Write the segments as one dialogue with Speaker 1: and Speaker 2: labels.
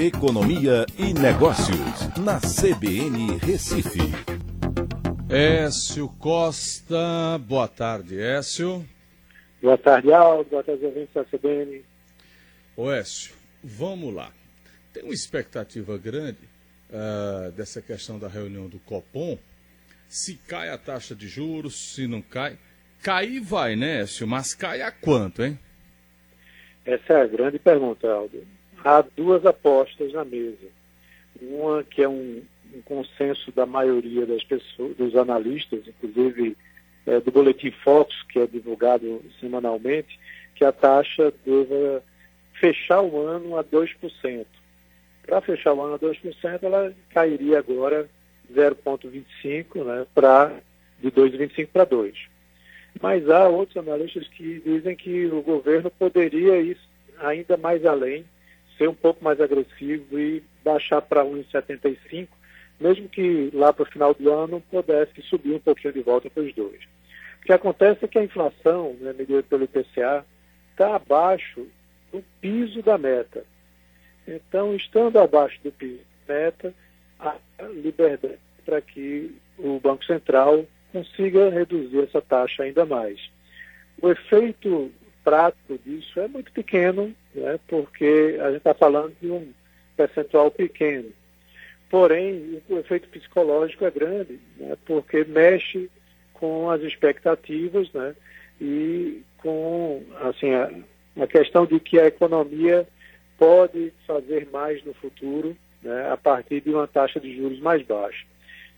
Speaker 1: Economia e Negócios, na CBN Recife.
Speaker 2: Écio Costa, boa tarde, Écio.
Speaker 3: Boa tarde, Aldo. Boa tarde, ouvintes da CBN.
Speaker 2: Ô Écio, vamos lá. Tem uma expectativa grande uh, dessa questão da reunião do Copom. Se cai a taxa de juros, se não cai. Cair vai, né, Écio? Mas cai a quanto, hein?
Speaker 3: Essa é a grande pergunta, Aldo. Há duas apostas na mesa. Uma que é um, um consenso da maioria das pessoas, dos analistas, inclusive é, do Boletim Fox, que é divulgado semanalmente, que a taxa deva fechar o ano a 2%. Para fechar o ano a 2%, ela cairia agora 0,25 né, para de 2,25 para 2. Mas há outros analistas que dizem que o governo poderia ir ainda mais além, ser um pouco mais agressivo e baixar para 1,75, mesmo que lá para o final do ano pudesse subir um pouquinho de volta para os dois. O que acontece é que a inflação, né, medida pelo IPCA, está abaixo do piso da meta. Então, estando abaixo do piso da meta, há liberdade para que o Banco Central consiga reduzir essa taxa ainda mais. O efeito prático disso é muito pequeno, né, porque a gente está falando de um percentual pequeno. Porém, o efeito psicológico é grande, né, porque mexe com as expectativas né, e com assim, a, a questão de que a economia pode fazer mais no futuro né, a partir de uma taxa de juros mais baixa.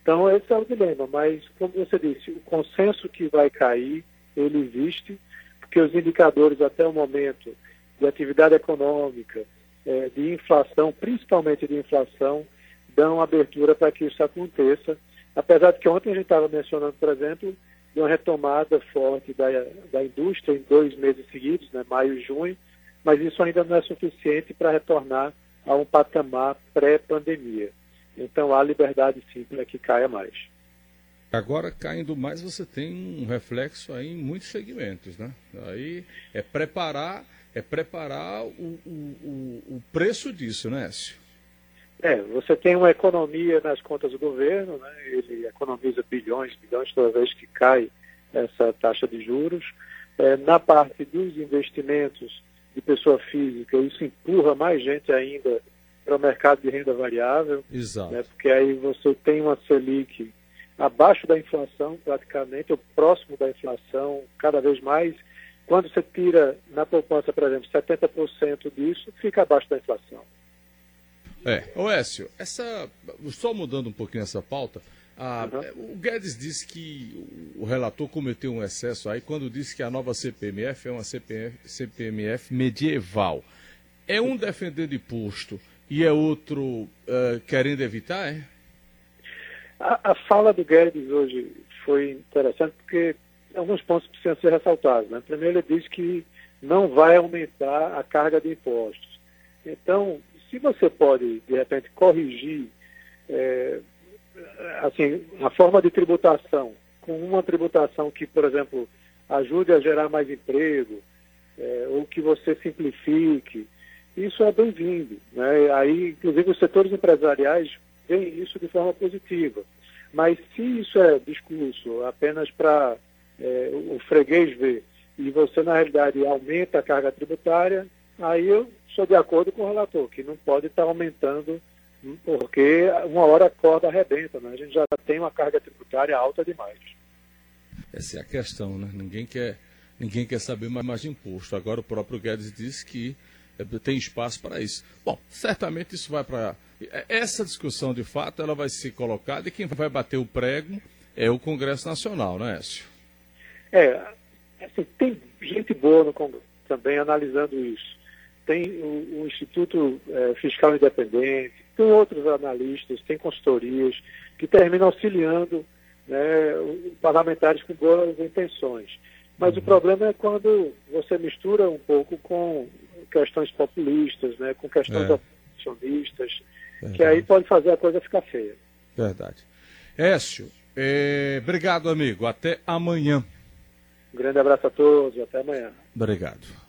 Speaker 3: Então, esse é o dilema, mas, como você disse, o consenso que vai cair, ele existe, porque os indicadores até o momento de atividade econômica, é, de inflação, principalmente de inflação, dão abertura para que isso aconteça. Apesar de que ontem a gente estava mencionando, por exemplo, de uma retomada forte da, da indústria em dois meses seguidos, né, maio e junho, mas isso ainda não é suficiente para retornar a um patamar pré-pandemia. Então há liberdade sim para que caia mais.
Speaker 2: Agora, caindo mais, você tem um reflexo aí em muitos segmentos, né? Aí é preparar, é preparar o, o, o preço disso, né, Écio?
Speaker 3: É, você tem uma economia nas contas do governo, né? ele economiza bilhões, bilhões toda vez que cai essa taxa de juros. É, na parte dos investimentos de pessoa física, isso empurra mais gente ainda para o mercado de renda variável.
Speaker 2: Exato.
Speaker 3: Né, porque aí você tem uma Selic abaixo da inflação, praticamente, ou próximo da inflação, cada vez mais. Quando você tira na poupança, por exemplo, 70% disso, fica abaixo da inflação.
Speaker 2: É, Oécio, essa, só mudando um pouquinho essa pauta, a, uhum. o Guedes disse que o relator cometeu um excesso aí quando disse que a nova CPMF é uma CPMF, CPMF medieval. É um defendendo imposto e é outro uh, querendo evitar, é?
Speaker 3: A, a, fala do Guedes hoje foi interessante porque alguns pontos precisam ser ressaltados. Né? Primeiro, ele diz que não vai aumentar a carga de impostos. Então, se você pode, de repente, corrigir é, assim, a forma de tributação com uma tributação que, por exemplo, ajude a gerar mais emprego, é, ou que você simplifique, isso é bem-vindo. Né? Aí, inclusive, os setores empresariais veem isso de forma positiva. Mas se isso é discurso apenas para é, o freguês ver e você, na realidade, aumenta a carga tributária, aí eu sou de acordo com o relator, que não pode estar aumentando, porque uma hora a corda arrebenta, né? a gente já tem uma carga tributária alta demais.
Speaker 2: Essa é a questão, né? Ninguém quer, ninguém quer saber mais de imposto. Agora o próprio Guedes disse que tem espaço para isso. Bom, certamente isso vai para. É, essa discussão, de fato, ela vai ser colocada e quem vai bater o prego é o Congresso Nacional, não é, Écio?
Speaker 3: É, assim, tem gente boa no Congresso também analisando isso. Tem o, o Instituto é, Fiscal Independente, tem outros analistas, tem consultorias que terminam auxiliando né, parlamentares com boas intenções. Mas uhum. o problema é quando você mistura um pouco com questões populistas, né, com questões é. oposicionistas, que aí pode fazer a coisa ficar feia.
Speaker 2: Verdade. Écio, é, obrigado, amigo. Até amanhã.
Speaker 3: Um grande abraço a todos. Até amanhã.
Speaker 2: Obrigado.